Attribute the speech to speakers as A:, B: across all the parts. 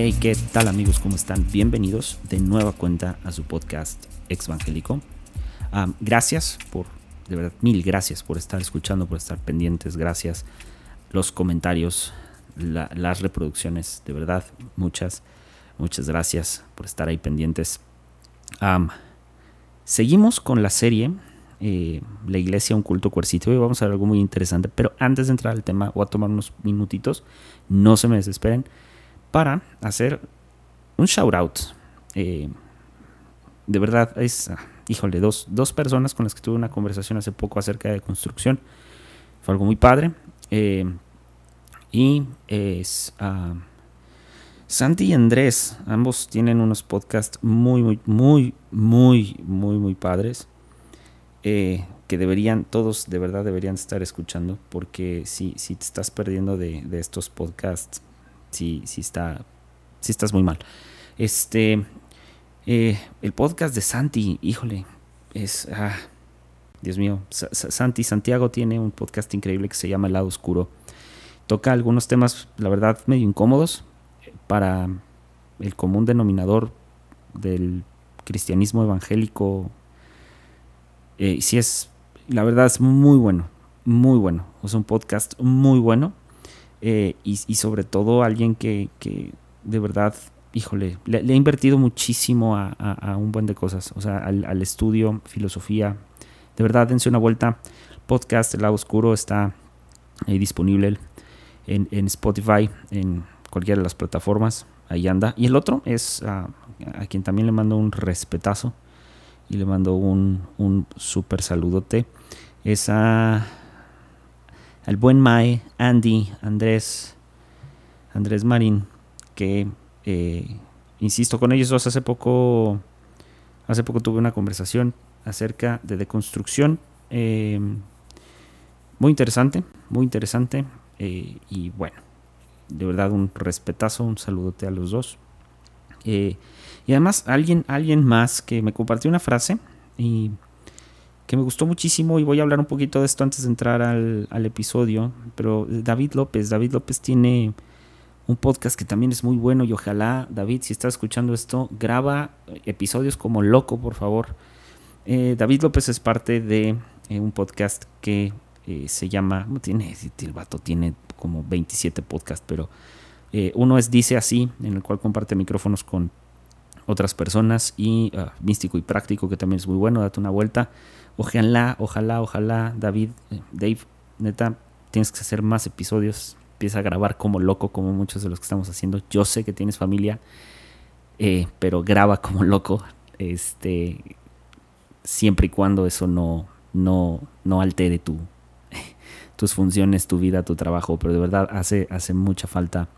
A: Hey, ¿qué tal amigos? ¿Cómo están? Bienvenidos de nueva cuenta a su podcast Exvangélico. Um, gracias por, de verdad, mil gracias por estar escuchando, por estar pendientes. Gracias los comentarios, la, las reproducciones, de verdad, muchas, muchas gracias por estar ahí pendientes. Seguimos con la serie eh, La Iglesia, un culto coercitivo y vamos a ver algo muy interesante. Pero antes de entrar al tema, voy a tomar unos minutitos, no se me desesperen para hacer un shout out. Eh, de verdad, es, ah, híjole, dos, dos, personas con las que tuve una conversación hace poco acerca de construcción. Fue algo muy padre. Eh, y es uh, Santi y Andrés. Ambos tienen unos podcasts muy, muy, muy, muy, muy, muy padres. Eh, que deberían, todos de verdad deberían estar escuchando. Porque si, si te estás perdiendo de, de estos podcasts, si, si, está, si estás muy mal. Este, eh, el podcast de Santi, híjole, es, ah, Dios mío, Santi Santiago tiene un podcast increíble que se llama El lado oscuro. Toca algunos temas, la verdad, medio incómodos para el común denominador del cristianismo evangélico. Eh, si es, la verdad es muy bueno, muy bueno. Es un podcast muy bueno. Eh, y, sobre todo alguien que, de verdad, híjole, le, ha invertido muchísimo a, un buen de cosas, o sea, al, estudio, filosofía. De verdad, dense una vuelta. Podcast El lado oscuro está ahí disponible en, Spotify, en cualquiera de las plataformas. Ahí anda. Y el otro es a quien también le mando un respetazo y le mando un, un super saludote. Es a al buen Mae, Andy, Andrés, Andrés Marín, que eh, insisto con ellos dos hace poco, hace poco tuve una conversación acerca de deconstrucción, eh, muy interesante, muy interesante eh, y bueno, de verdad un respetazo, un saludote a los dos. y además alguien, alguien más que me compartió una frase y que me gustó muchísimo y voy a hablar un poquito de esto antes de entrar al, episodio, pero David López, David López tiene un podcast que también es muy bueno y ojalá, David, si estás escuchando esto, graba episodios como loco, por favor. Eh, David López es parte de eh, un podcast que eh, se llama, tiene, el vato tiene como 27 podcasts, pero uno es Dice Así, en el cual comparte micrófonos con otras personas y ah, Místico y Práctico, que también es muy bueno, date una vuelta. Ojalá, ojalá, ojalá, David, eh, Dave, neta, tienes que hacer más episodios. Empieza a grabar como loco, como muchos de los que estamos haciendo. Yo sé que tienes familia, eh, pero graba como loco. Este, siempre y cuando eso no, no, no altere tu, tus funciones, tu vida, tu trabajo. Pero de verdad hace, hace mucha falta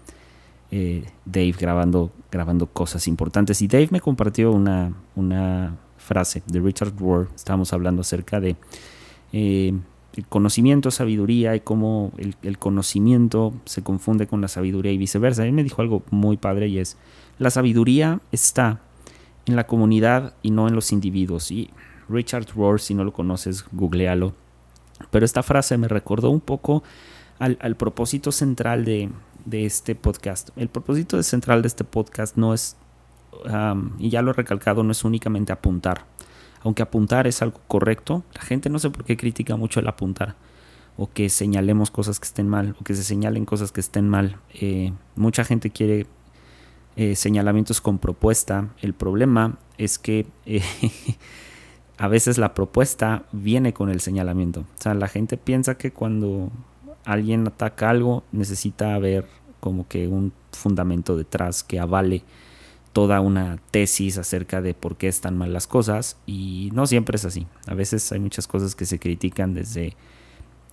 A: eh, Dave grabando, grabando cosas importantes. Y Dave me compartió una, una frase de Richard Rohr, estábamos hablando acerca de eh, el conocimiento, sabiduría y cómo el, conocimiento se confunde con la sabiduría y viceversa. Él me dijo algo muy padre y es, la sabiduría está en la comunidad y no en los individuos. Y Richard Rohr, si no lo conoces, googlealo. Pero esta frase me recordó un poco al, propósito central de, de, este podcast. El propósito central de este podcast no es y ya lo he recalcado, no es únicamente apuntar. Aunque apuntar es algo correcto, la gente no sé por qué critica mucho el apuntar o que señalemos cosas que estén mal o que se señalen cosas que estén mal. Eh, mucha gente quiere eh, señalamientos con propuesta. El problema es que eh, a veces la propuesta viene con el señalamiento. O sea, la gente piensa que cuando alguien ataca algo necesita haber como que un fundamento detrás que avale toda una tesis acerca de por qué están mal las cosas y no siempre es así. A veces hay muchas cosas que se critican desde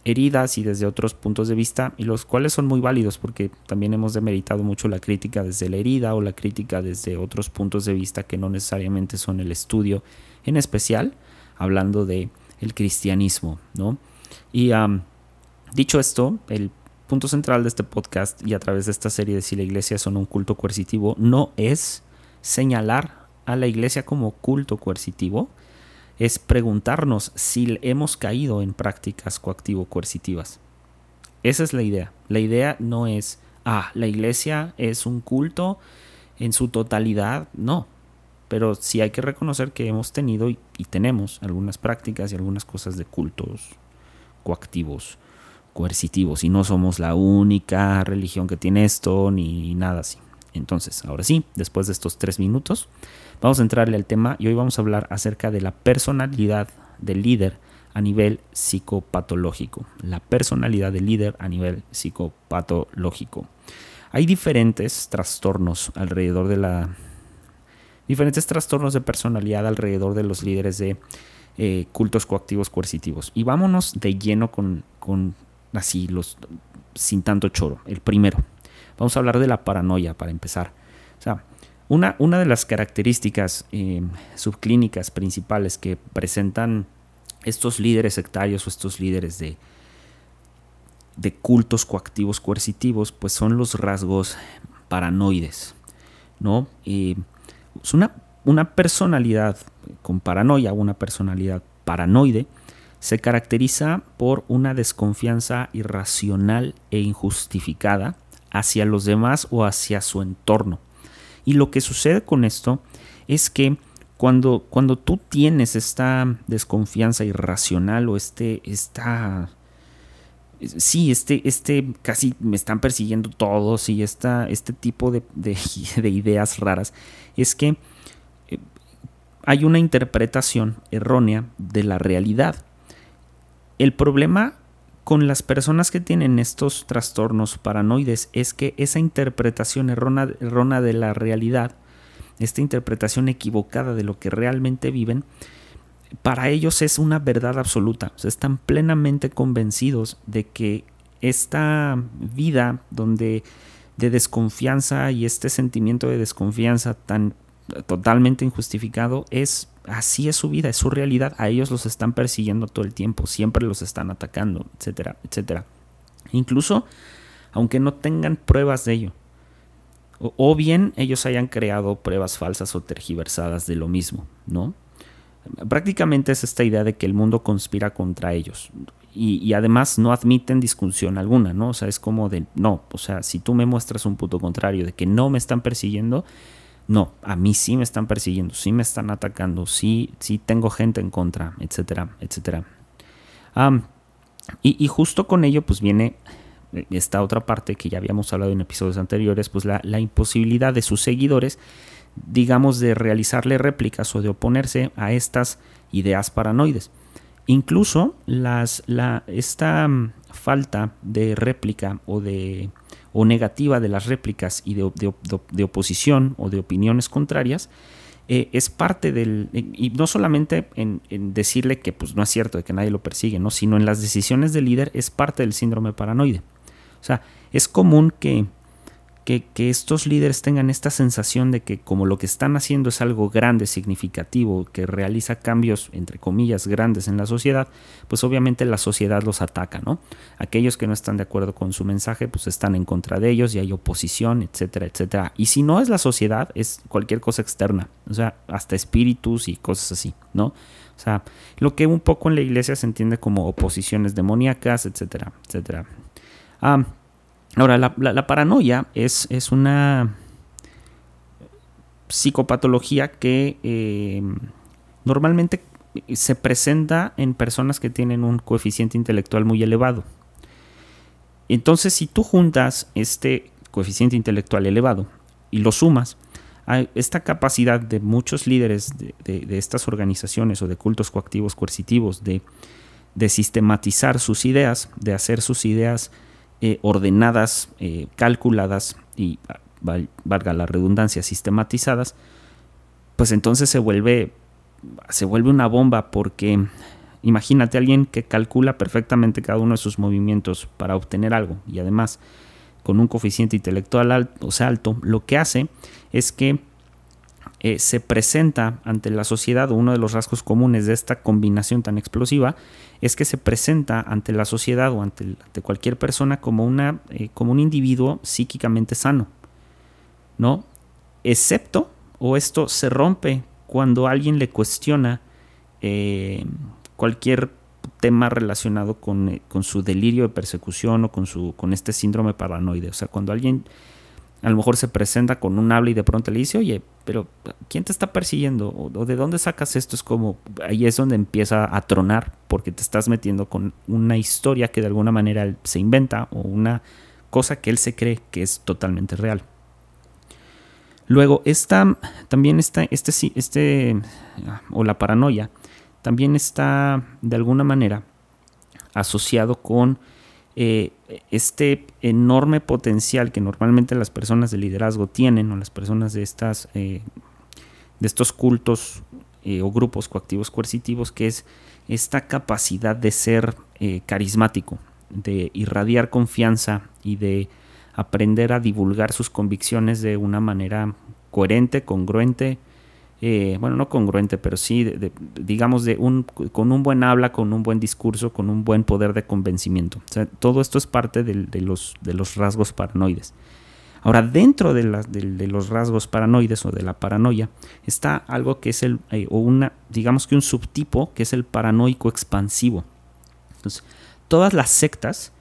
A: heridas y desde otros puntos de vista y los cuales son muy válidos porque también hemos demeritado mucho la crítica desde la herida o la crítica desde otros puntos de vista que no necesariamente son el estudio en especial hablando de el cristianismo, ¿no? Y dicho esto, el punto central de este podcast y a través de esta serie de si la iglesia son un culto coercitivo no es señalar a la iglesia como culto coercitivo es preguntarnos si hemos caído en prácticas coactivo-coercitivas. Esa es la idea. La idea no es, ah, la iglesia es un culto en su totalidad, no. Pero sí hay que reconocer que hemos tenido y, tenemos algunas prácticas y algunas cosas de cultos coactivos, coercitivos. Y no somos la única religión que tiene esto ni nada así. Entonces, ahora sí, después de estos tres minutos, vamos a entrarle al tema y hoy vamos a hablar acerca de la personalidad del líder a nivel psicopatológico. La personalidad del líder a nivel psicopatológico. Hay diferentes trastornos alrededor de la... diferentes trastornos de personalidad alrededor de los líderes de eh, cultos coactivos coercitivos. Y vámonos de lleno con, con así, los, sin tanto choro. El primero. Vamos a hablar de la paranoia para empezar. Una, una de las características eh, subclínicas principales que presentan estos líderes sectarios o estos líderes de, de cultos coactivos coercitivos, pues son los rasgos paranoides, ¿no? es una, una personalidad con paranoia, una personalidad paranoide, se caracteriza por una desconfianza irracional e injustificada hacia los demás o hacia su entorno. Y lo que sucede con esto es que cuando, cuando tú tienes esta desconfianza irracional o este, esta sí, este, este casi me están persiguiendo todos y esta, este tipo de, ideas raras, es que eh, hay una interpretación errónea de la realidad. El problema con las personas que tienen estos trastornos paranoides es que esa interpretación errónea de la realidad, esta interpretación equivocada de lo que realmente viven, para ellos es una verdad absoluta. están plenamente convencidos de que esta vida donde de desconfianza y este sentimiento de desconfianza tan totalmente injustificado es así es su vida, es su realidad. A ellos los están persiguiendo todo el tiempo, siempre los están atacando, etcétera, etcétera. Incluso aunque no tengan pruebas de ello. o bien ellos hayan creado pruebas falsas o tergiversadas de lo mismo, ¿no? Prácticamente es esta idea de que el mundo conspira contra ellos. Y, además no admiten discusión alguna, ¿no? O sea, es como de, no, o sea, si tú me muestras un punto contrario de que no me están persiguiendo, no, a mí sí me están persiguiendo, sí me están atacando, sí, sí tengo gente en contra, etcétera, etcétera. y, justo con ello, pues viene esta otra parte que ya habíamos hablado en episodios anteriores, pues la, la imposibilidad de sus seguidores digamos, de realizarle réplicas o de oponerse a estas ideas paranoides. Incluso las, la, esta mm, falta de réplica o, de, o negativa de las réplicas y de, de, oposición o de opiniones contrarias eh, es parte del, y no solamente en, en, decirle que pues, no es cierto, de que nadie lo persigue, ¿no? sino en las decisiones del líder es parte del síndrome paranoide. O sea, es común que que, estos líderes tengan esta sensación de que como lo que están haciendo es algo grande, significativo, que realiza cambios, entre comillas, grandes en la sociedad, pues obviamente la sociedad los ataca, ¿no? Aquellos que no están de acuerdo con su mensaje, pues están en contra de ellos y hay oposición, etcétera, etcétera. Y si no es la sociedad, es cualquier cosa externa, o sea, hasta espíritus y cosas así, ¿no? O sea, lo que un poco en la iglesia se entiende como oposiciones demoníacas, etcétera, etcétera. Ah, Ahora, la, paranoia es, es, una psicopatología que eh, normalmente se presenta en personas que tienen un coeficiente intelectual muy elevado. Entonces, si tú juntas este coeficiente intelectual elevado y lo sumas, a esta capacidad de muchos líderes de, estas organizaciones o de cultos coactivos coercitivos de, de sistematizar sus ideas, de hacer sus ideas eh, ordenadas, eh, calculadas y, valga la redundancia, sistematizadas, pues entonces se vuelve, se vuelve una bomba porque imagínate a alguien que calcula perfectamente cada uno de sus movimientos para obtener algo y además con un coeficiente intelectual alto, o sea, alto, lo que hace es que eh, se presenta ante la sociedad, uno de los rasgos comunes de esta combinación tan explosiva, es que se presenta ante la sociedad o ante, cualquier persona como, una, eh, como un individuo psíquicamente sano, ¿no? Excepto, o esto se rompe cuando alguien le cuestiona eh, cualquier tema relacionado con, con, su delirio de persecución o con, su, con este síndrome paranoide. O sea, cuando alguien a lo mejor se presenta con un habla y de pronto le dice, oye, pero ¿quién te está persiguiendo? ¿O de dónde sacas esto? Es como, ahí es donde empieza a tronar porque te estás metiendo con una historia que de alguna manera se inventa o una cosa que él se cree que es totalmente real. Luego, esta, también está, este, este, o la paranoia, también está de alguna manera asociado con eh, este enorme potencial que normalmente las personas de liderazgo tienen o las personas de, estas, eh, de estos cultos eh, o grupos coactivos coercitivos, que es esta capacidad de ser carismático, de irradiar confianza y de aprender a divulgar sus convicciones de una manera coherente, congruente, eh, bueno, no congruente, pero sí, digamos, de un, con un buen habla, con un buen discurso, con un buen poder de convencimiento. Todo esto es parte de, los, de los rasgos paranoides. Ahora, dentro de, los rasgos paranoides o de la paranoia está algo que es el, eh, o una, digamos que un subtipo que es el paranoico expansivo. Entonces, todas las sectas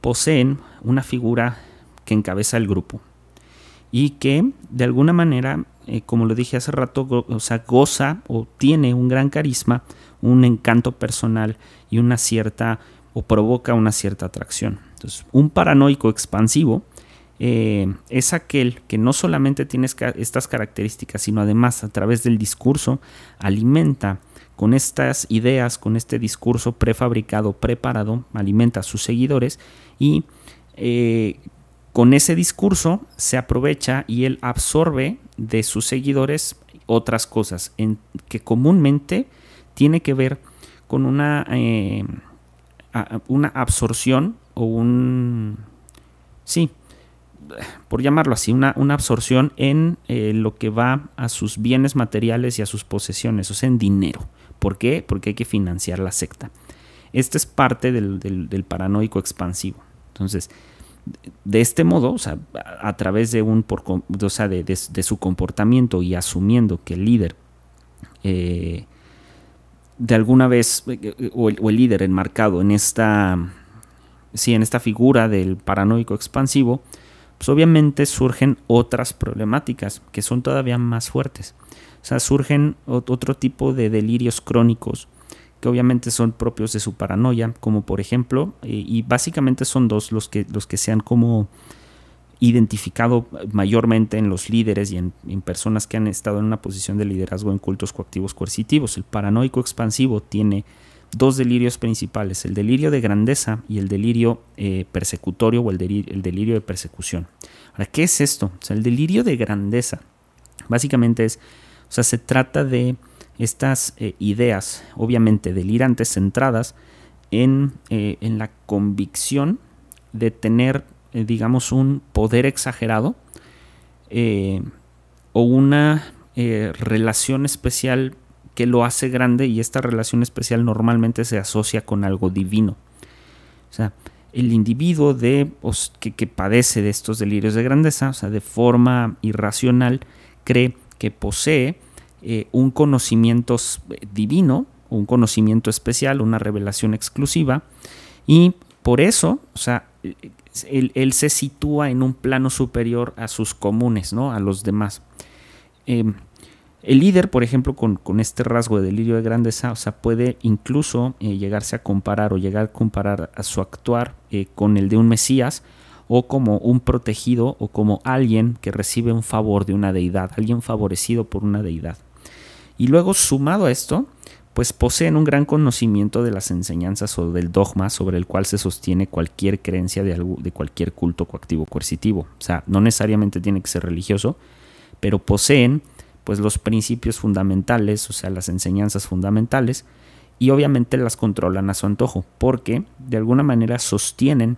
A: poseen una figura que encabeza el grupo y que de alguna manera eh, como lo dije hace rato, o sea, goza o tiene un gran carisma, un encanto personal y una cierta, o provoca una cierta atracción. Entonces, un paranoico expansivo eh, es aquel que no solamente tiene estas características, sino además a través del discurso alimenta con estas ideas, con este discurso prefabricado, preparado, alimenta a sus seguidores y eh, con ese discurso se aprovecha y él absorbe de sus seguidores otras cosas en, que comúnmente tiene que ver con una, eh, una absorción o un... Sí, por llamarlo así, una, una absorción en eh, lo que va a sus bienes materiales y a sus posesiones, o sea, en dinero. ¿Por qué? Porque hay que financiar la secta. Este es parte del, del paranoico expansivo. Entonces, de este modo, a, través de, un, de, su comportamiento y asumiendo que el líder eh, de alguna vez, eh, o el, líder enmarcado en esta, sí, en esta figura del paranoico expansivo, pues obviamente surgen otras problemáticas que son todavía más fuertes. O sea, surgen otro tipo de delirios crónicos que obviamente son propios de su paranoia, como por ejemplo, eh, y básicamente son dos los que, los que se han como identificado mayormente en los líderes y en, personas que han estado en una posición de liderazgo en cultos coactivos coercitivos. El paranoico expansivo tiene dos delirios principales, el delirio de grandeza y el delirio eh, persecutorio o el delirio, el delirio de persecución. Ahora, ¿qué es esto? O sea, el delirio de grandeza básicamente es, o sea, se trata de estas eh, ideas, obviamente delirantes, centradas en, eh, en la convicción de tener, eh, digamos, un poder exagerado o una relación especial que lo hace grande y esta relación especial normalmente se asocia con algo divino. O sea, el individuo de, que, que, padece de estos delirios de grandeza, o sea, de forma irracional, cree que posee eh, un conocimiento divino, un conocimiento especial, una revelación exclusiva, y por eso, o sea, él, se sitúa en un plano superior a sus comunes, ¿no? A los demás. Em, el líder, por ejemplo, con, este rasgo de delirio de grandeza, o sea, puede incluso eh, llegarse a comparar o llegar a comparar a su actuar eh, con el de un Mesías o como un protegido o como alguien que recibe un favor de una deidad, alguien favorecido por una deidad. Y luego, sumado a esto, pues poseen un gran conocimiento de las enseñanzas o del dogma sobre el cual se sostiene cualquier creencia de, algo, de cualquier culto coactivo coercitivo. O sea, no necesariamente tiene que ser religioso, pero poseen pues los principios fundamentales, o sea, las enseñanzas fundamentales, y obviamente las controlan a su antojo, porque de alguna manera sostienen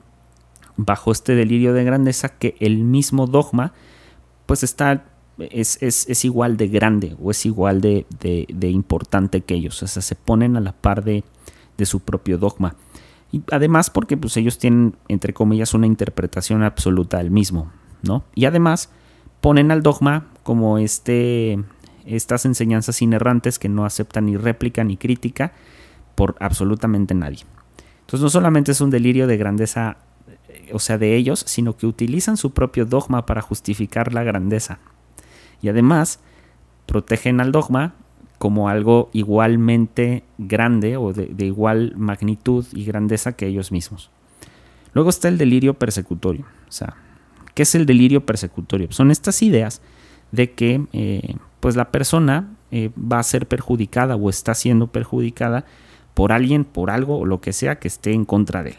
A: bajo este delirio de grandeza que el mismo dogma pues está es, igual de grande o es igual de, importante que ellos. O sea, se ponen a la par de, su propio dogma. Y además porque pues, ellos tienen, entre comillas, una interpretación absoluta del mismo. ¿no? Y además ponen al dogma como este, estas enseñanzas inerrantes que no aceptan ni réplica ni crítica por absolutamente nadie. Entonces no solamente es un delirio de grandeza o sea, de ellos, sino que utilizan su propio dogma para justificar la grandeza. Y además, protegen al dogma como algo igualmente grande o de, igual magnitud y grandeza que ellos mismos. Luego está el delirio persecutorio. O sea, ¿qué es el delirio persecutorio? Son estas ideas de que eh, pues la persona eh, va a ser perjudicada o está siendo perjudicada por alguien, por algo o lo que sea que esté en contra de él.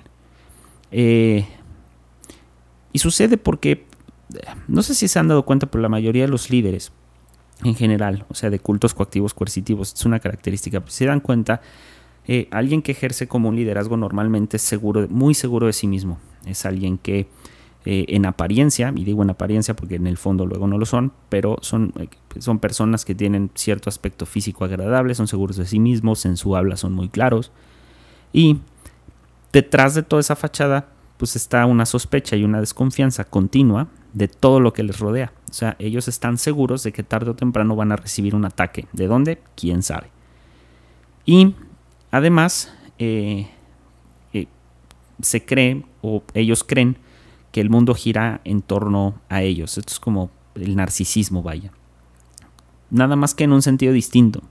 A: Eh, y sucede porque, no sé si se han dado cuenta, pero la mayoría de los líderes en general, o sea, de cultos coactivos coercitivos, es una característica, pues, se dan cuenta, eh, alguien que ejerce como un liderazgo normalmente es seguro, muy seguro de sí mismo, es alguien que eh, en apariencia, y digo en apariencia porque en el fondo luego no lo son, pero son, eh, son personas que tienen cierto aspecto físico agradable, son seguros de sí mismos, en su habla son muy claros, y detrás de toda esa fachada pues está una sospecha y una desconfianza continua de todo lo que les rodea. O sea, ellos están seguros de que tarde o temprano van a recibir un ataque. ¿De dónde? ¿Quién sabe? Y además, eh, eh, se cree, o ellos creen, que el mundo gira en torno a ellos. Esto es como el narcisismo, vaya. Nada más que en un sentido distinto.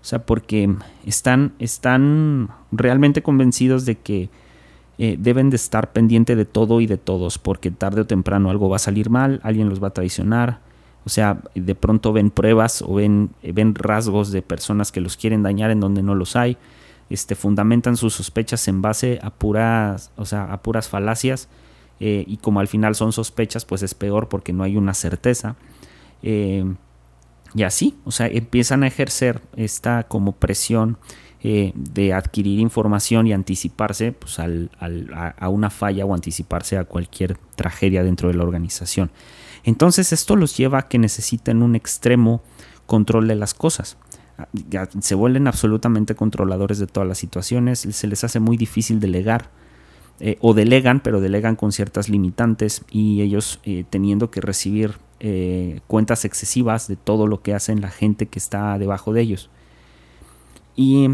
A: O sea, porque están, están realmente convencidos de que eh, deben de estar pendiente de todo y de todos, porque tarde o temprano algo va a salir mal, alguien los va a traicionar, o sea, de pronto ven pruebas o ven, eh, ven rasgos de personas que los quieren dañar en donde no los hay, este, fundamentan sus sospechas en base a puras, o sea, a puras falacias, eh, y como al final son sospechas, pues es peor porque no hay una certeza. y así, o sea, empiezan a ejercer esta como presión eh, de adquirir información y anticiparse pues, a, una falla o anticiparse a cualquier tragedia dentro de la organización. Entonces esto los lleva a que necesiten un extremo control de las cosas. se vuelven absolutamente controladores de todas las situaciones, se les hace muy difícil delegar. Eh, o delegan, pero delegan con ciertas limitantes y ellos eh, teniendo que recibir cuentas excesivas de todo lo que hacen la gente que está debajo de ellos. Y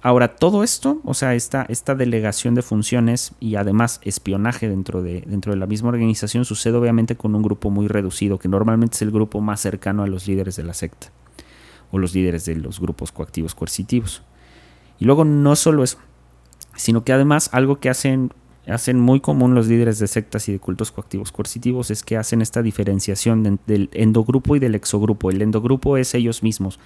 A: ahora todo esto, o sea, esta, esta delegación de funciones y además espionaje dentro de, dentro de la misma organización sucede obviamente con un grupo muy reducido, que normalmente es el grupo más cercano a los líderes de la secta o los líderes de los grupos coactivos coercitivos. Y luego no solo eso, sino que además algo que hacen, hacen muy común los líderes de sectas y de cultos coactivos coercitivos es que hacen esta diferenciación del endogrupo y del exogrupo. El endogrupo es ellos mismos,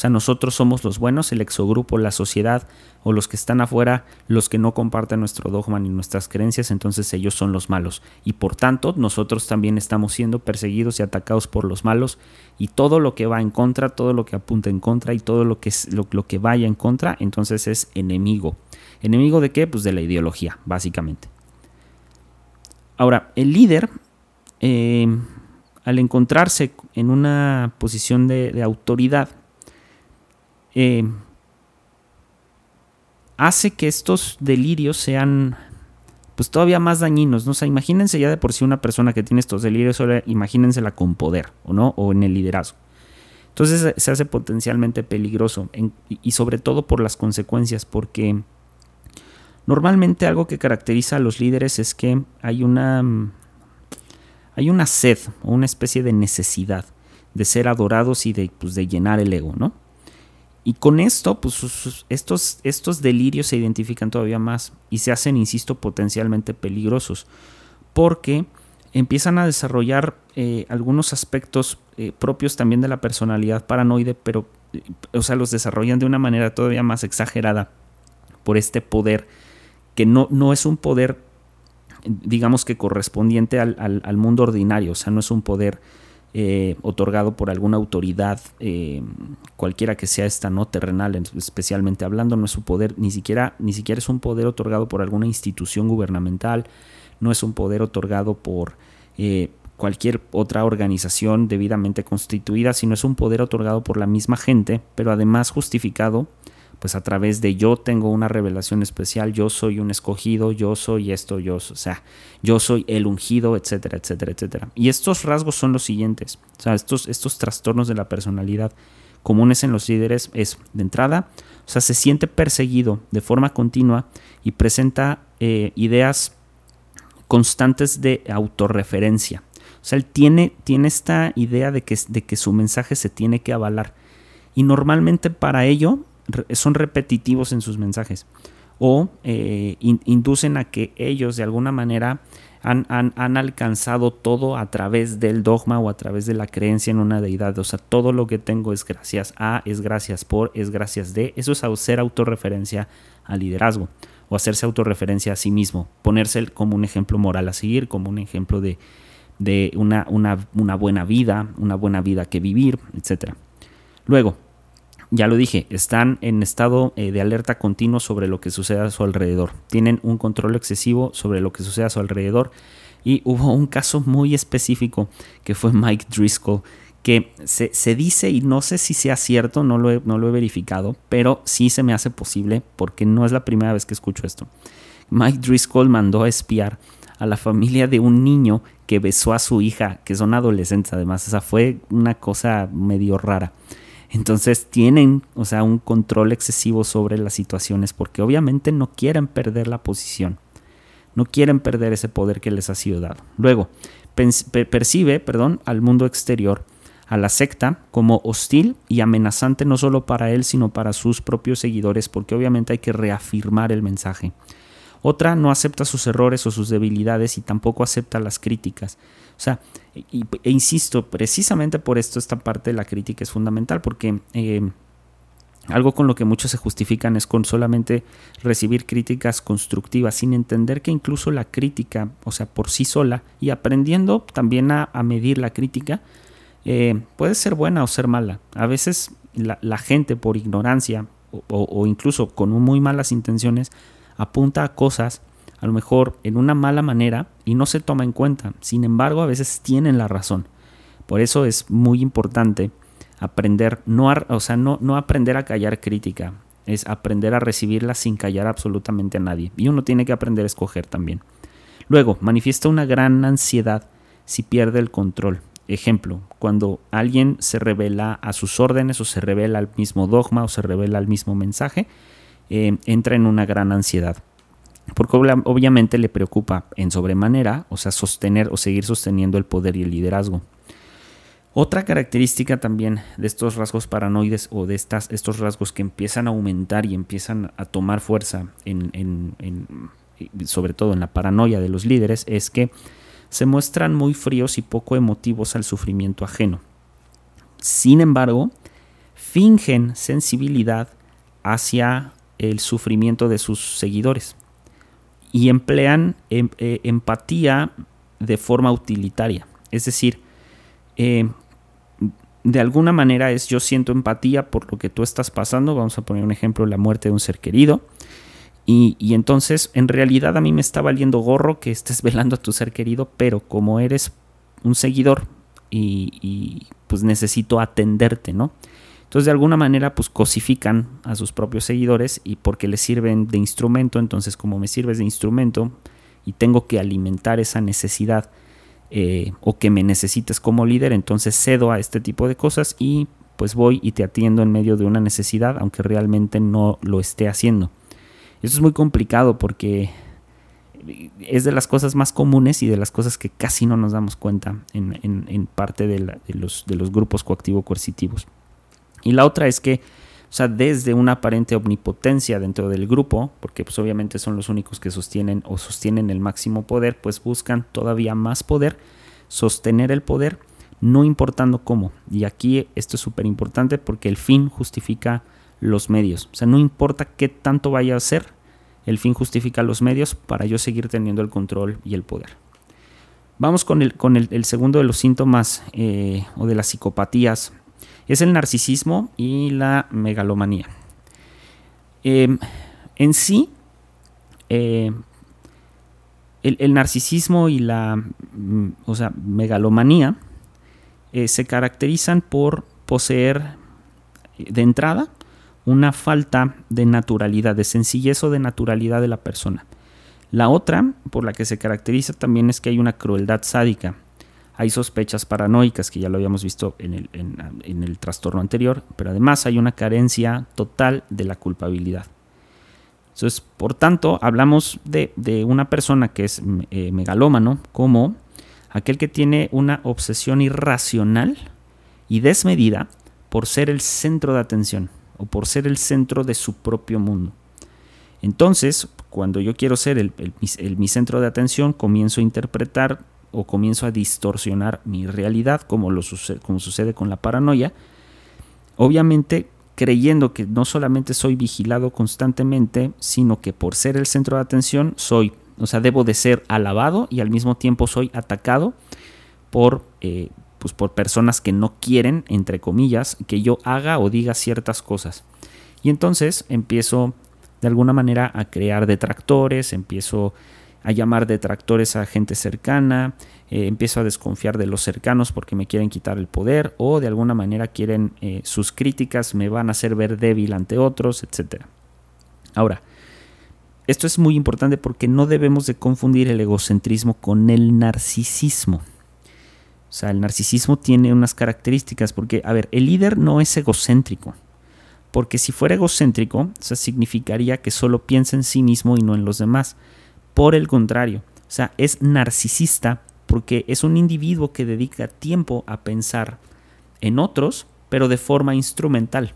A: sea, nosotros somos los buenos, el exogrupo, la sociedad o los que están afuera, los que no comparten nuestro dogma ni nuestras creencias, entonces ellos son los malos. Y por tanto, nosotros también estamos siendo perseguidos y atacados por los malos y todo lo que va en contra, todo lo que apunta en contra y todo lo que, es, lo, que vaya en contra, entonces es enemigo. ¿Enemigo de qué? Pues de la ideología, básicamente. Ahora, el líder, eh, al encontrarse en una posición de autoridad, eh, hace que estos delirios sean pues todavía más dañinos, ¿no? O sea, imagínense ya de por sí una persona que tiene estos delirios, ahora imagínensela con poder, ¿o no? O en el liderazgo. Entonces se hace potencialmente peligroso y sobre todo por las consecuencias, porque normalmente algo que caracteriza a los líderes es que hay una, hay una sed o una especie de necesidad de ser adorados y de, pues, de llenar el ego, ¿no? Y con esto, pues estos, estos delirios se identifican todavía más y se hacen, insisto, potencialmente peligrosos, porque empiezan a desarrollar eh, algunos aspectos eh, propios también de la personalidad paranoide, pero, eh, o sea, los desarrollan de una manera todavía más exagerada por este poder, que no, no es un poder, digamos que correspondiente al, al mundo ordinario, o sea, no es un poder eh, otorgado por alguna autoridad, eh, cualquiera que sea esta, no terrenal, especialmente hablando, no es un poder, ni siquiera, ni siquiera es un poder otorgado por alguna institución gubernamental, no es un poder otorgado por eh, cualquier otra organización debidamente constituida, sino es un poder otorgado por la misma gente, pero además justificado pues a través de yo tengo una revelación especial, yo soy un escogido, yo soy esto, yo, o sea, yo soy el ungido, etcétera, etcétera, etcétera. Y estos rasgos son los siguientes, o sea, estos, estos trastornos de la personalidad comunes en los líderes es, de entrada, o sea, se siente perseguido de forma continua y presenta eh, ideas constantes de autorreferencia. O sea, él tiene, tiene esta idea de que, de que su mensaje se tiene que avalar. Y normalmente para ello son repetitivos en sus mensajes o eh, inducen a que ellos de alguna manera han, han, alcanzado todo a través del dogma o a través de la creencia en una deidad. O sea, todo lo que tengo es gracias a, es gracias por, es gracias de. Eso es hacer autorreferencia al liderazgo o hacerse autorreferencia a sí mismo, ponerse como un ejemplo moral a seguir, como un ejemplo de, de una, una, una buena vida, una buena vida que vivir, etc. Luego, ya lo dije, están en estado eh, de alerta continuo sobre lo que sucede a su alrededor. Tienen un control excesivo sobre lo que sucede a su alrededor. Y hubo un caso muy específico que fue Mike Driscoll, que se, dice, y no sé si sea cierto, no lo, he, no lo he verificado, pero sí se me hace posible porque no es la primera vez que escucho esto. Mike Driscoll mandó a espiar a la familia de un niño que besó a su hija, que son adolescentes además. O sea, fue una cosa medio rara. Entonces tienen, o sea, un control excesivo sobre las situaciones porque obviamente no quieren perder la posición. No quieren perder ese poder que les ha sido dado. Luego, percibe, perdón, al mundo exterior, a la secta, como hostil y amenazante no solo para él, sino para sus propios seguidores, porque obviamente hay que reafirmar el mensaje. Otra no acepta sus errores o sus debilidades y tampoco acepta las críticas. O sea, e insisto, precisamente por esto esta parte de la crítica es fundamental, porque eh, algo con lo que muchos se justifican es con solamente recibir críticas constructivas, sin entender que incluso la crítica, o sea, por sí sola, y aprendiendo también a, medir la crítica, eh, puede ser buena o ser mala. A veces la, gente por ignorancia o, o, incluso con muy malas intenciones apunta a cosas a lo mejor en una mala manera y no se toma en cuenta. Sin embargo, a veces tienen la razón. Por eso es muy importante aprender, no o sea, no, no aprender a callar crítica, es aprender a recibirla sin callar absolutamente a nadie. Y uno tiene que aprender a escoger también. Luego, manifiesta una gran ansiedad si pierde el control. Ejemplo, cuando alguien se revela a sus órdenes o se revela al mismo dogma o se revela al mismo mensaje, eh, entra en una gran ansiedad porque obviamente le preocupa en sobremanera, o sea, sostener o seguir sosteniendo el poder y el liderazgo. Otra característica también de estos rasgos paranoides o de estas, estos rasgos que empiezan a aumentar y empiezan a tomar fuerza, en, sobre todo en la paranoia de los líderes, es que se muestran muy fríos y poco emotivos al sufrimiento ajeno. Sin embargo, fingen sensibilidad hacia el sufrimiento de sus seguidores y emplean em, eh, empatía de forma utilitaria. Es decir, eh, de alguna manera es yo siento empatía por lo que tú estás pasando. Vamos a poner un ejemplo, la muerte de un ser querido. Y, entonces, en realidad a mí me está valiendo gorro que estés velando a tu ser querido, pero como eres un seguidor y, y pues necesito atenderte, ¿no? Entonces de alguna manera pues cosifican a sus propios seguidores y porque les sirven de instrumento, entonces como me sirves de instrumento y tengo que alimentar esa necesidad eh, o que me necesites como líder, entonces cedo a este tipo de cosas y pues voy y te atiendo en medio de una necesidad, aunque realmente no lo esté haciendo. Eso es muy complicado porque es de las cosas más comunes y de las cosas que casi no nos damos cuenta en, parte de, los, de los grupos coactivo-coercitivos. Y la otra es que, o sea, desde una aparente omnipotencia dentro del grupo, porque pues obviamente son los únicos que sostienen o sostienen el máximo poder, pues buscan todavía más poder, sostener el poder, no importando cómo. Y aquí esto es súper importante porque el fin justifica los medios. O sea, no importa qué tanto vaya a ser, el fin justifica los medios para yo seguir teniendo el control y el poder. Vamos con el, con el, segundo de los síntomas eh, o de las psicopatías es el narcisismo y la megalomanía. Em, en sí, eh, el, narcisismo y la mm, o sea, megalomanía eh, se caracterizan por poseer eh, de entrada una falta de naturalidad, de sencillez o de naturalidad de la persona. La otra, por la que se caracteriza también es que hay una crueldad sádica hay sospechas paranoicas, que ya lo habíamos visto en el, en, el trastorno anterior, pero además hay una carencia total de la culpabilidad. Entonces, por tanto, hablamos de, una persona que es eh, megalómano como aquel que tiene una obsesión irracional y desmedida por ser el centro de atención o por ser el centro de su propio mundo. Entonces, cuando yo quiero ser el, mi centro de atención, comienzo a interpretar o comienzo a distorsionar mi realidad, como, lo como sucede con la paranoia. Obviamente, creyendo que no solamente soy vigilado constantemente, sino que por ser el centro de atención soy, o sea, debo de ser alabado y al mismo tiempo soy atacado por, eh, pues por personas que no quieren, entre comillas, que yo haga o diga ciertas cosas. Y entonces empiezo de alguna manera a crear detractores, empiezo a llamar detractores a gente cercana, eh, empiezo a desconfiar de los cercanos porque me quieren quitar el poder o de alguna manera quieren eh, sus críticas me van a hacer ver débil ante otros, etc. Ahora, esto es muy importante porque no debemos de confundir el egocentrismo con el narcisismo. O sea, el narcisismo tiene unas características porque, a ver, el líder no es egocéntrico. Porque si fuera egocéntrico, significaría que solo piensa en sí mismo y no en los demás. Por el contrario, o sea, es narcisista porque es un individuo que dedica tiempo a pensar en otros, pero de forma instrumental.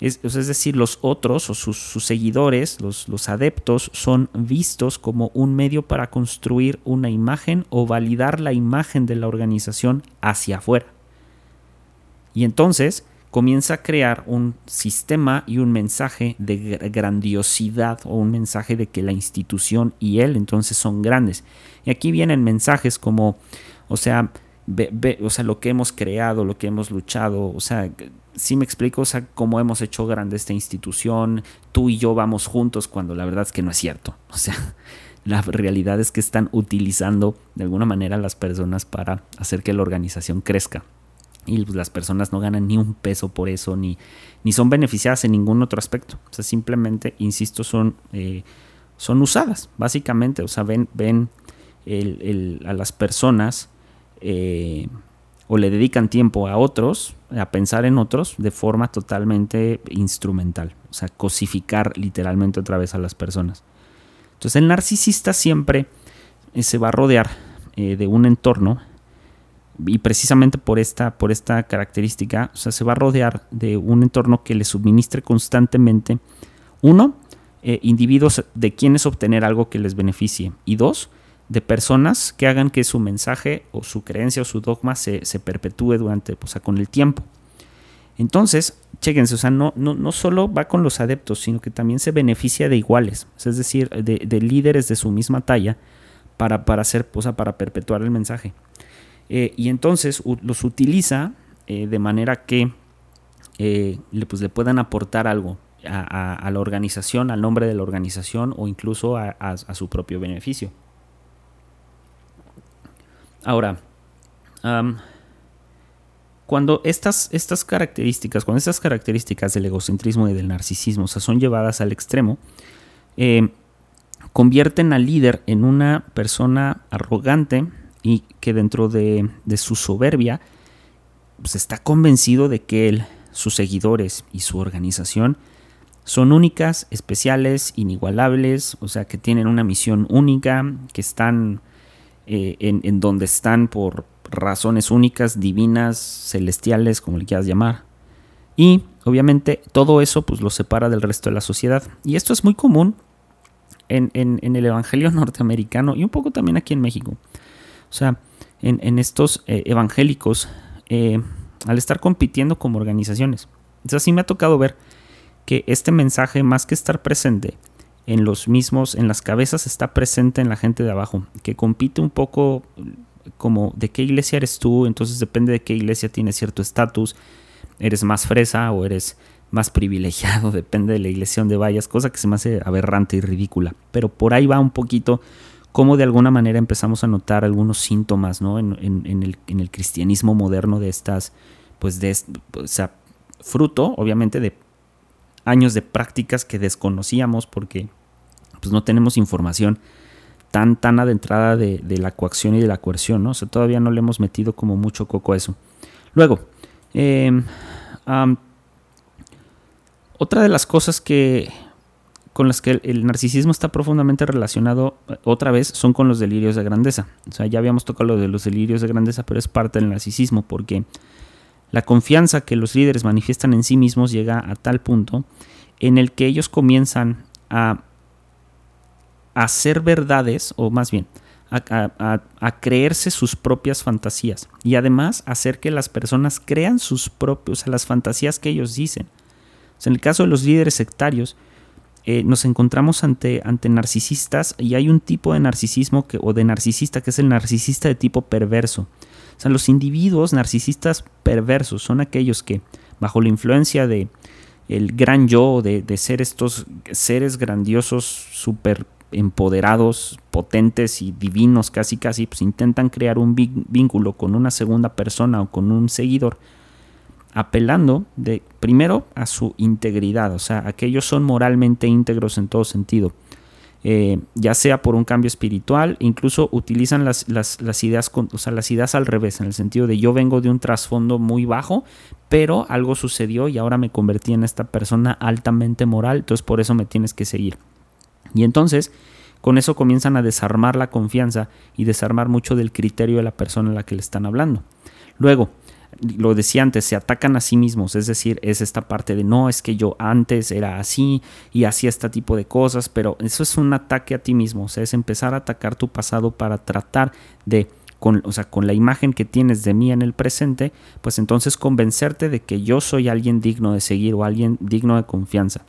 A: Es, decir, los otros o sus, seguidores, los, los, adeptos, son vistos como un medio para construir una imagen o validar la imagen de la organización hacia afuera. Y entonces, comienza a crear un sistema y un mensaje de grandiosidad o un mensaje de que la institución y él entonces son grandes. Y aquí vienen mensajes como, o sea, o sea, lo que hemos creado, lo que hemos luchado, o sea, si me explico, o sea, cómo hemos hecho grande esta institución, tú y yo vamos juntos cuando la verdad es que no es cierto. O sea, la realidad es que están utilizando de alguna manera a las personas para hacer que la organización crezca y pues, las personas no ganan ni un peso por eso, ni, ni son beneficiadas en ningún otro aspecto. O sea, simplemente, insisto, son, eh, son usadas, básicamente. O sea, ven, ven a las personas eh, o le dedican tiempo a otros, a pensar en otros, de forma totalmente instrumental. O sea, cosificar literalmente otra vez a las personas. Entonces, el narcisista siempre eh, se va a rodear de un entorno y precisamente por esta, por esta característica, o sea, se va a rodear de un entorno que le suministre constantemente, uno, eh, individuos de quienes obtener algo que les beneficie, y dos, de personas que hagan que su mensaje o su creencia o su dogma se, perpetúe durante, o con el tiempo. Entonces, chéquense, o sea, no, no, no, solo va con los adeptos, sino que también se beneficia de iguales, es decir, de, líderes de su misma talla para, para hacer, o para perpetuar el mensaje. Eh, y entonces los utiliza eh, de manera que eh, le, pues, le puedan aportar algo a, la organización, al nombre de la organización o incluso a, su propio beneficio. Ahora, cuando estas, estas características, cuando estas características del egocentrismo y del narcisismo son llevadas al extremo, convierten al líder en una persona arrogante, y que dentro de, su soberbia pues está convencido de que él, sus seguidores y su organización son únicas, especiales, inigualables, o sea que tienen una misión única, que están eh, en, donde están por razones únicas, divinas, celestiales, como le quieras llamar. Y obviamente todo eso pues lo separa del resto de la sociedad. Y esto es muy común en, en el Evangelio norteamericano y un poco también aquí en México. O sea, en, estos eh, evangélicos, eh, al estar compitiendo como organizaciones. Entonces así me ha tocado ver que este mensaje, más que estar presente en los mismos, en las cabezas, está presente en la gente de abajo, que compite un poco como de qué iglesia eres tú, entonces depende de qué iglesia tienes cierto estatus, eres más fresa o eres más privilegiado, depende de la iglesia donde vayas, cosa que se me hace aberrante y ridícula, pero por ahí va un poquito cómo de alguna manera empezamos a notar algunos síntomas ¿no? en, el, cristianismo moderno de estas, pues de, o sea, fruto obviamente de años de prácticas que desconocíamos porque pues no tenemos información tan, tan adentrada de, la coacción y de la coerción, ¿no? O sea, todavía no le hemos metido como mucho coco a eso. Luego, em, otra de las cosas que con las que el, narcisismo está profundamente relacionado, eh, otra vez, son con los delirios de grandeza. O sea, ya habíamos tocado lo de los delirios de grandeza, pero es parte del narcisismo porque la confianza que los líderes manifiestan en sí mismos llega a tal punto en el que ellos comienzan a hacer verdades, o más bien, a, creerse sus propias fantasías y además hacer que las personas crean sus propios, las fantasías que ellos dicen. en el caso de los líderes sectarios, eh, nos encontramos ante, ante narcisistas y hay un tipo de narcisismo o de narcisista que es el narcisista de tipo perverso. O sea, los individuos narcisistas perversos son aquellos que, bajo la influencia de el gran yo, de, de ser estos seres grandiosos, super empoderados, potentes y divinos casi casi, pues intentan crear un vínculo con una segunda persona o con un seguidor, apelando de primero a su integridad, o sea, aquellos son moralmente íntegros en todo sentido. Eh, ya sea por un cambio espiritual, incluso utilizan las, las, ideas, o sea, las ideas al revés, en el sentido de yo vengo de un trasfondo muy bajo, pero algo sucedió y ahora me convertí en esta persona altamente moral, entonces por eso me tienes que seguir. Y entonces, con eso comienzan a desarmar la confianza y desarmar mucho del criterio de la persona a la que le están hablando. Luego, lo decía antes, se atacan a sí mismos, es decir, es esta parte de no, es que yo antes era así y hacía este tipo de cosas, pero eso es un ataque a ti mismo, o sea, es empezar a atacar tu pasado para tratar de, con, o sea, con la imagen que tienes de mí en el presente, pues entonces convencerte de que yo soy alguien digno de seguir o alguien digno de confianza.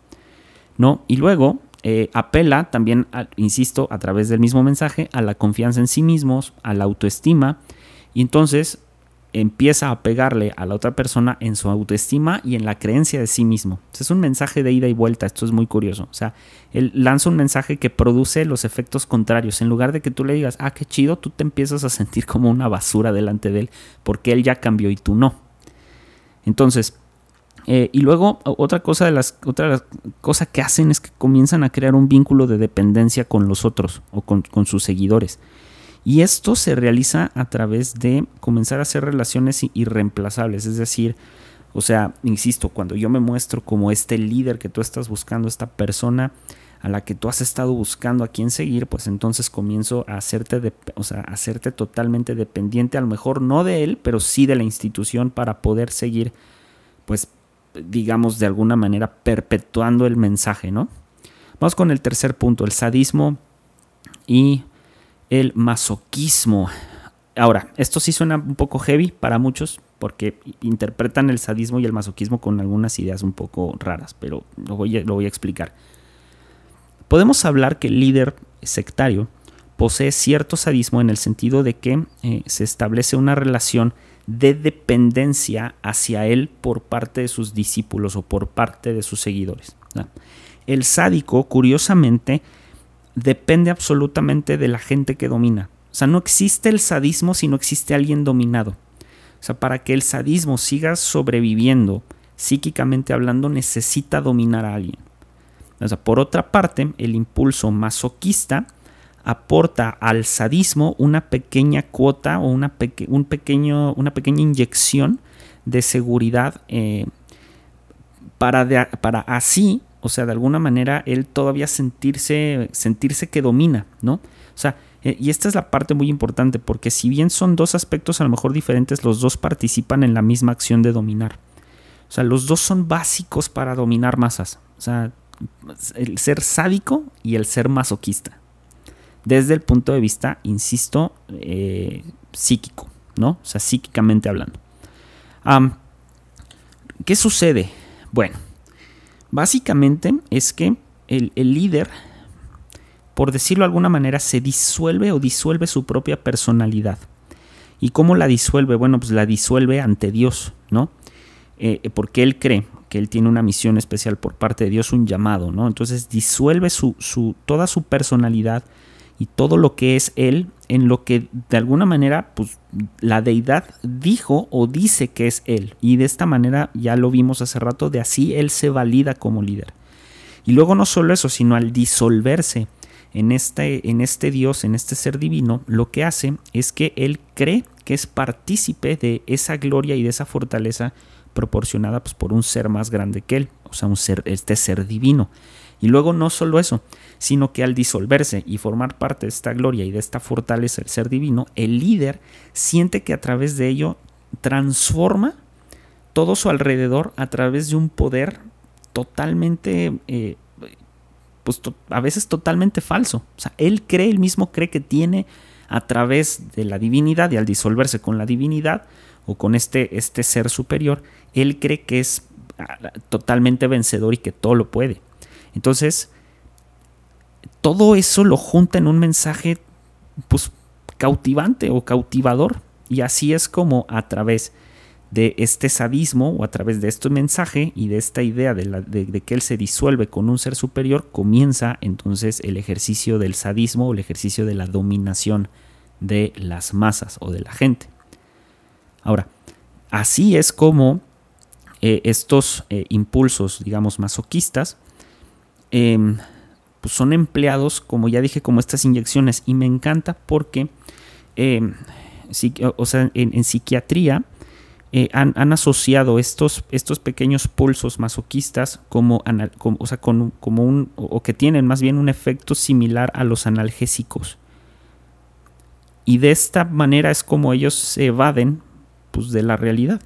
A: ¿No? Y luego eh, apela también, insisto, a través del mismo mensaje, a la confianza en sí mismos, a la autoestima, y entonces empieza a pegarle a la otra persona en su autoestima y en la creencia de sí mismo. es un mensaje de ida y vuelta, esto es muy curioso. O sea, él lanza un mensaje que produce los efectos contrarios. En lugar de que tú le digas, ah, qué chido, tú te empiezas a sentir como una basura delante de él, porque él ya cambió y tú no. Entonces, eh, y luego otra cosa de las otra cosa que hacen es que comienzan a crear un vínculo de dependencia con los otros o con, sus seguidores. Y esto se realiza a través de comenzar a hacer relaciones irreemplazables, es decir, o sea, insisto, cuando yo me muestro como este líder que tú estás buscando, esta persona a la que tú has estado buscando a quién seguir, pues entonces comienzo a hacerte, o sea, a hacerte totalmente dependiente, a lo mejor no de él, pero sí de la institución para poder seguir, pues digamos, de alguna manera perpetuando el mensaje, ¿no? Vamos con el tercer punto, el sadismo y el masoquismo. Ahora, esto sí suena un poco heavy para muchos porque interpretan el sadismo y el masoquismo con algunas ideas un poco raras, pero lo voy a, explicar. Podemos hablar que el líder sectario posee cierto sadismo en el sentido de que eh, se establece una relación de dependencia hacia él por parte de sus discípulos o por parte de sus seguidores. El sádico, curiosamente, depende absolutamente de la gente que domina. O sea, no existe el sadismo si no existe alguien dominado. O sea, para que el sadismo siga sobreviviendo, psíquicamente hablando, necesita dominar a alguien. O sea, por otra parte, el impulso masoquista aporta al sadismo una pequeña cuota o una, un pequeño, una pequeña inyección de seguridad eh, para, para así, o sea, de alguna manera, él todavía sentirse, sentirse que domina, ¿no? O sea, eh, y esta es la parte muy importante, porque si bien son dos aspectos a lo mejor diferentes, los dos participan en la misma acción de dominar. O sea, los dos son básicos para dominar masas. O sea, el ser sádico y el ser masoquista desde el punto de vista, insisto, eh, psíquico, ¿no? O sea, psíquicamente hablando. ¿Qué sucede? Bueno, básicamente es que el, el líder, por decirlo de alguna manera, se disuelve o disuelve su propia personalidad. ¿Y cómo la disuelve? Bueno, pues la disuelve ante Dios, ¿no? Eh, porque él cree que él tiene una misión especial por parte de Dios, un llamado, ¿no? Entonces disuelve su, su, toda su personalidad, y todo lo que es Él en lo que de alguna manera pues, la deidad dijo o dice que es Él. Y de esta manera ya lo vimos hace rato, de así Él se valida como líder. Y luego no solo eso, sino al disolverse en este, en este Dios, en este ser divino, lo que hace es que Él cree que es partícipe de esa gloria y de esa fortaleza proporcionada pues, por un ser más grande que Él, o sea, un ser, este ser divino. Y luego no solo eso, sino que al disolverse y formar parte de esta gloria y de esta fortaleza del ser divino, el líder siente que a través de ello transforma todo su alrededor a través de un poder totalmente, eh, pues a veces totalmente falso. O sea, él cree, él mismo cree que tiene a través de la divinidad y al disolverse con la divinidad o con este, este ser superior, él cree que es ah, totalmente vencedor y que todo lo puede. Entonces, todo eso lo junta en un mensaje pues, cautivante o cautivador. Y así es como a través de este sadismo o a través de este mensaje y de esta idea de, que él se disuelve con un ser superior, comienza entonces el ejercicio del sadismo o el ejercicio de la dominación de las masas o de la gente. Ahora, así es como eh, estos eh, impulsos, digamos, masoquistas, em, pues son empleados, como ya dije, como estas inyecciones. Y me encanta porque, em, o sea, en psiquiatría, eh, han, asociado estos, estos pequeños pulsos masoquistas como, o sea, como un, o que tienen más bien un efecto similar a los analgésicos. Y de esta manera es como ellos se evaden pues, de la realidad.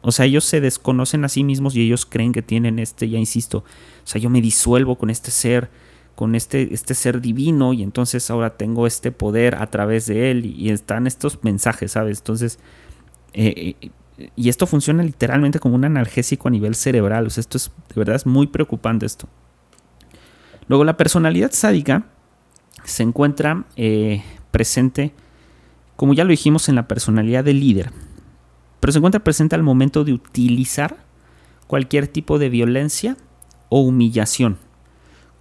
A: O sea, ellos se desconocen a sí mismos y ellos creen que tienen este, ya insisto, o sea, yo me disuelvo con este ser, con este, este ser divino y entonces ahora tengo este poder a través de él y, están estos mensajes, ¿sabes? Entonces, eh, eh, y esto funciona literalmente como un analgésico a nivel cerebral. O sea, esto es de verdad es muy preocupante esto. Luego, la personalidad sádica se encuentra eh, presente, como ya lo dijimos, en la personalidad del líder. Pero se encuentra presente al momento de utilizar cualquier tipo de violencia o humillación,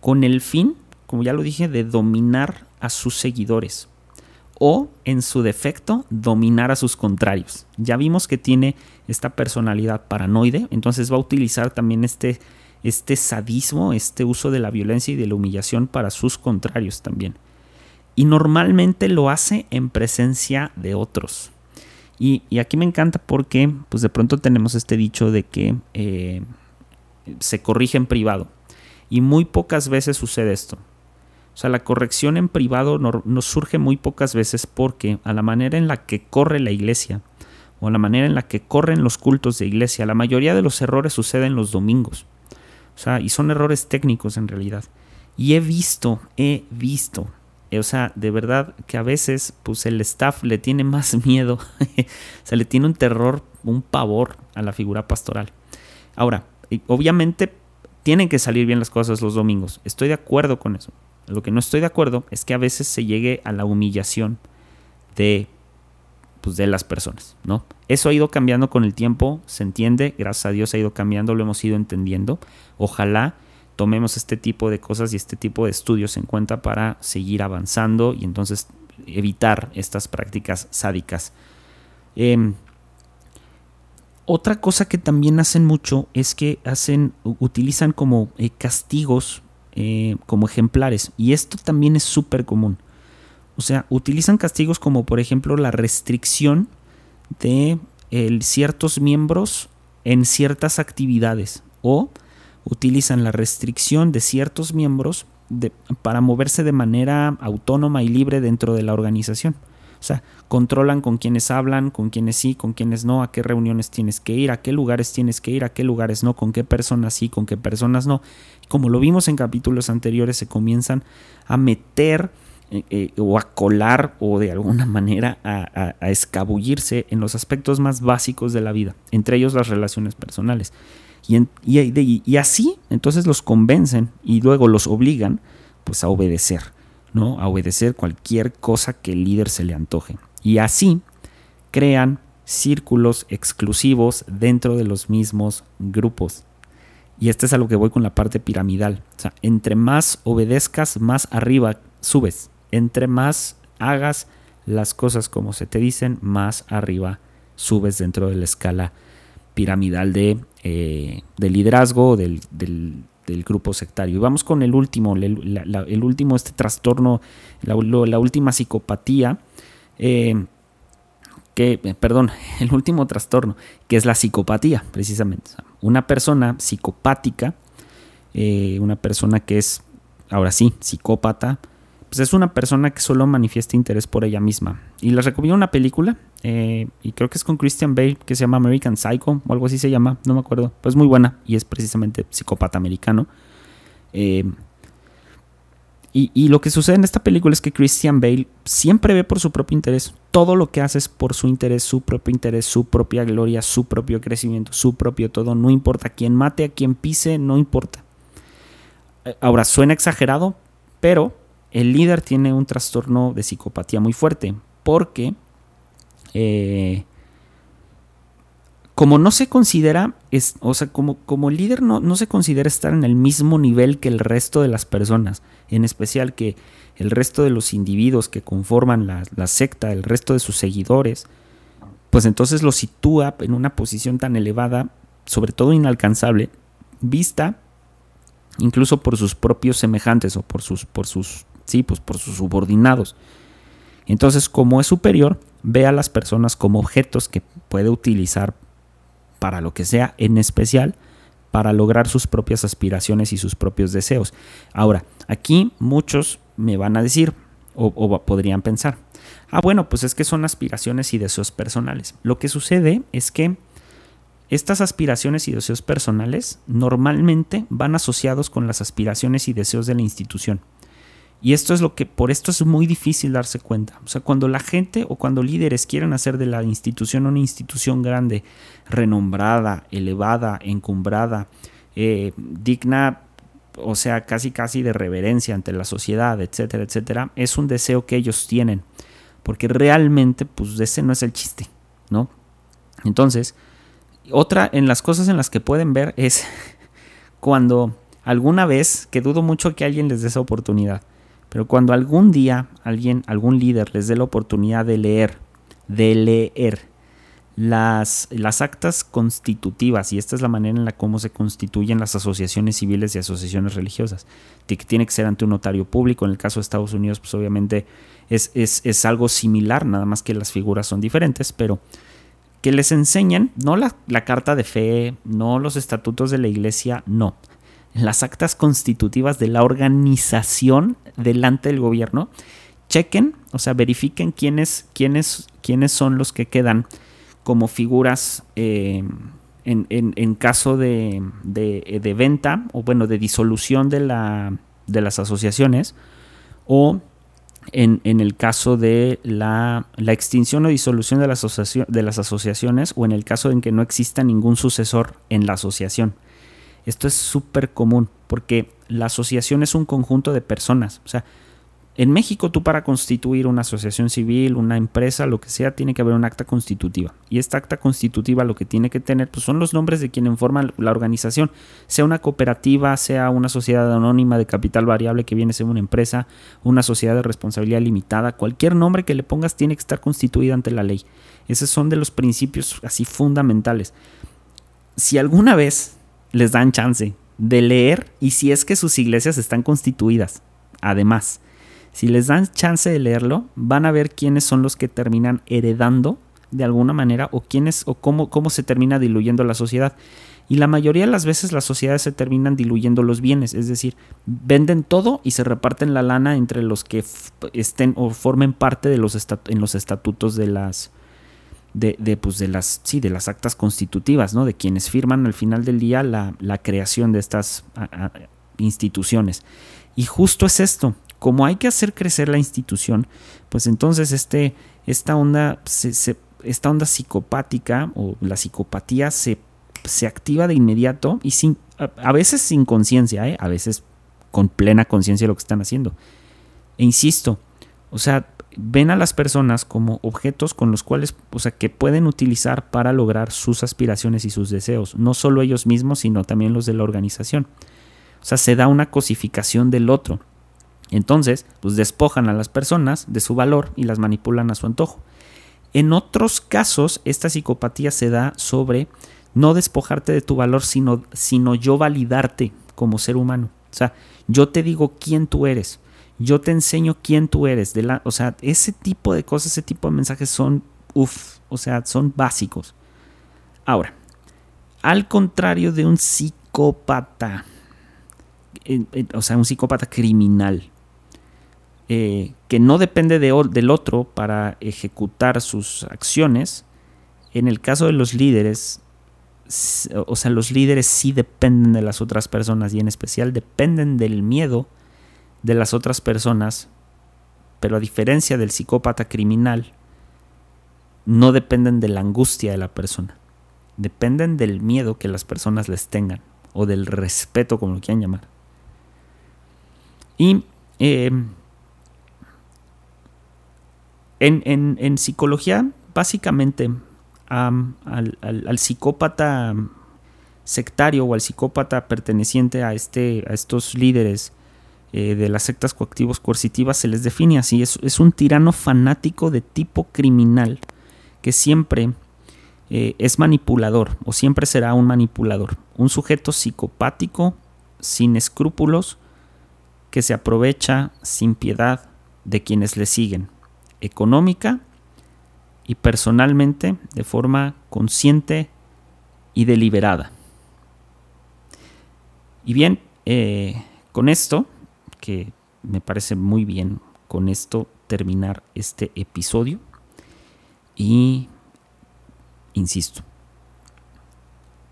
A: con el fin, como ya lo dije, de dominar a sus seguidores o, en su defecto, dominar a sus contrarios. Ya vimos que tiene esta personalidad paranoide, entonces va a utilizar también este, este sadismo, este uso de la violencia y de la humillación para sus contrarios también. Y normalmente lo hace en presencia de otros. Y, aquí me encanta porque pues de pronto tenemos este dicho de que eh, se corrige en privado. Y muy pocas veces sucede esto. O sea, la corrección en privado nos surge muy pocas veces porque a la manera en la que corre la iglesia o a la manera en la que corren los cultos de iglesia, la mayoría de los errores suceden los domingos. O sea, y son errores técnicos en realidad. Y he visto, he visto, eh, o sea, de verdad que a veces pues el staff le tiene más miedo, se le tiene un terror, un pavor a la figura pastoral. Ahora, obviamente tienen que salir bien las cosas los domingos, estoy de acuerdo con eso. Lo que no estoy de acuerdo es que a veces se llegue a la humillación de, pues, de las personas, ¿no? Eso ha ido cambiando con el tiempo, se entiende, gracias a Dios ha ido cambiando, lo hemos ido entendiendo. Ojalá tomemos este tipo de cosas y este tipo de estudios en cuenta para seguir avanzando y entonces evitar estas prácticas sádicas. Em, otra cosa que también hacen mucho es que hacen, utilizan como eh, castigos eh, como ejemplares. Y esto también es súper común. O sea, utilizan castigos como por ejemplo la restricción de ciertos miembros en ciertas actividades. O utilizan la restricción de ciertos miembros para moverse de manera autónoma y libre dentro de la organización. O sea, controlan con quienes hablan, con quienes sí, con quienes no, a qué reuniones tienes que ir, a qué lugares tienes que ir, a qué lugares no, con qué personas sí, con qué personas no. Como lo vimos en capítulos anteriores, se comienzan a meter eh, eh, o a colar o de alguna manera a, escabullirse en los aspectos más básicos de la vida, entre ellos las relaciones personales. Y, y así entonces los convencen y luego los obligan pues a obedecer. ¿No? A obedecer cualquier cosa que el líder se le antoje. Y así crean círculos exclusivos dentro de los mismos grupos. Y este es a lo que voy con la parte piramidal. O sea, entre más obedezcas, más arriba subes. Entre más hagas las cosas como se te dicen, más arriba subes dentro de la escala piramidal de, eh, liderazgo, del, del grupo sectario. Y vamos con el último, el, último, este trastorno, la, última psicopatía, eh, que, eh, perdón, el último trastorno, que es la psicopatía, precisamente. Una persona psicopática eh, una persona que es, ahora sí, psicópata, pues es una persona que solo manifiesta interés por ella misma. Y les recomiendo una película, eh, y creo que es con Christian Bale, que se llama American Psycho, o algo así se llama, no me acuerdo, pues muy buena, y es precisamente psicópata americano. Eh, y, lo que sucede en esta película es que Christian Bale siempre ve por su propio interés. Todo lo que hace es por su interés, su propio interés, su propia gloria, su propio crecimiento, su propio todo. No importa quién mate, a quién pise, no importa. Ahora, suena exagerado, pero el líder tiene un trastorno de psicopatía muy fuerte. Porque eh, como no se considera, es, o sea, como, como líder no, no se considera estar en el mismo nivel que el resto de las personas, en especial que el resto de los individuos que conforman la, la secta, el resto de sus seguidores, pues entonces lo sitúa en una posición tan elevada, sobre todo inalcanzable, vista incluso por sus propios semejantes o por sus, por sus, sí, pues por sus subordinados. Entonces, como es superior, ve a las personas como objetos que puede utilizar para lo que sea, en especial para lograr sus propias aspiraciones y sus propios deseos. Ahora, aquí muchos me van a decir, o, podrían pensar, ah, bueno, pues es que son aspiraciones y deseos personales. Lo que sucede es que estas aspiraciones y deseos personales normalmente van asociados con las aspiraciones y deseos de la institución. Y esto es lo que, por esto es muy difícil darse cuenta. O sea, cuando la gente o cuando líderes quieren hacer de la institución una institución grande, renombrada, elevada, encumbrada, eh, digna, o sea, casi casi de reverencia ante la sociedad, etcétera, etcétera, es un deseo que ellos tienen. Porque realmente, pues ese no es el chiste, ¿no? Entonces, otra en las cosas en las que pueden ver es cuando alguna vez, que dudo mucho que alguien les dé esa oportunidad, pero cuando algún día alguien, algún líder les dé la oportunidad de leer, de leer las, las actas constitutivas, y esta es la manera en la cómo se constituyen las asociaciones civiles y asociaciones religiosas, que tiene que ser ante un notario público, en el caso de Estados Unidos, pues obviamente es, es, algo similar, nada más que las figuras son diferentes, pero que les enseñen, no la, la carta de fe, no los estatutos de la iglesia, no, las actas constitutivas de la organización delante del gobierno, chequen, o sea, verifiquen quiénes, quiénes, quiénes son los que quedan como figuras eh, en, caso de, de, venta o bueno, de disolución de, la, de las asociaciones o en, el caso de la, la, extinción o disolución de, de las asociaciones o en el caso en que no exista ningún sucesor en la asociación. Esto es súper común porque la asociación es un conjunto de personas. O sea, en México tú para constituir una asociación civil, una empresa, lo que sea, tiene que haber un acta constitutiva. Y esta acta constitutiva lo que tiene que tener pues, son los nombres de quienes forman la organización, sea una cooperativa, sea una sociedad anónima de capital variable que viene a ser una empresa, una sociedad de responsabilidad limitada, cualquier nombre que le pongas tiene que estar constituida ante la ley. Esos son de los principios así fundamentales. Si alguna vez les dan chance de leer y si es que sus iglesias están constituidas. Además, si les dan chance de leerlo, van a ver quiénes son los que terminan heredando de alguna manera o quiénes o cómo, cómo se termina diluyendo la sociedad. Y la mayoría de las veces las sociedades se terminan diluyendo los bienes, es decir, venden todo y se reparten la lana entre los que estén o formen parte de los en los estatutos de las, de, pues de las sí de las actas constitutivas no de quienes firman al final del día la, creación de estas instituciones. Y justo es esto como hay que hacer crecer la institución pues entonces este esta onda esta onda psicopática o la psicopatía se, se activa de inmediato y sin a, veces sin conciencia ¿eh? a veces con plena conciencia de lo que están haciendo. E insisto o sea ven a las personas como objetos con los cuales, o sea, que pueden utilizar para lograr sus aspiraciones y sus deseos, no solo ellos mismos, sino también los de la organización. O sea, se da una cosificación del otro. Entonces, pues despojan a las personas de su valor y las manipulan a su antojo. En otros casos, esta psicopatía se da sobre no despojarte de tu valor, sino, sino yo validarte como ser humano. O sea, yo te digo quién tú eres yo te enseño quién tú eres. O sea, ese tipo de cosas, ese tipo de mensajes son, uff, o sea, son básicos. Ahora, al contrario de un psicópata, o sea, un psicópata criminal, eh, que no depende de, del otro para ejecutar sus acciones, en el caso de los líderes, o sea, los líderes sí dependen de las otras personas y en especial dependen del miedo de las otras personas, pero a diferencia del psicópata criminal, no dependen de la angustia de la persona, dependen del miedo que las personas les tengan o del respeto, como lo quieran llamar. Y eh, en, psicología, básicamente, al, psicópata sectario o al psicópata perteneciente a, este, a estos líderes eh, de las sectas coactivos coercitivas se les define así. Es, es, un tirano fanático de tipo criminal que siempre eh, es manipulador o siempre será un manipulador. Un sujeto psicopático, sin escrúpulos, que se aprovecha sin piedad de quienes le siguen económica y personalmente de forma consciente y deliberada. Y bien, eh, con esto, que me parece muy bien con esto terminar este episodio y insisto,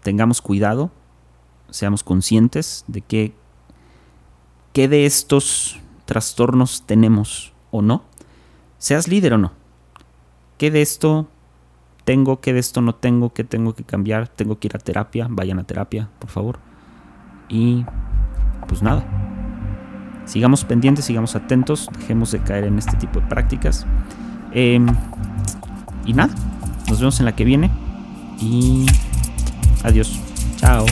A: tengamos cuidado, seamos conscientes de que qué de estos trastornos tenemos o no seas líder o no. ¿Qué de esto tengo? ¿Qué de esto no tengo? ¿Qué tengo que cambiar? ¿Tengo que ir a terapia? Vayan a terapia, por favor. Y pues nada. Sigamos pendientes, sigamos atentos, dejemos de caer en este tipo de prácticas. Em, y nada, nos vemos en la que viene. Y adiós. Chao.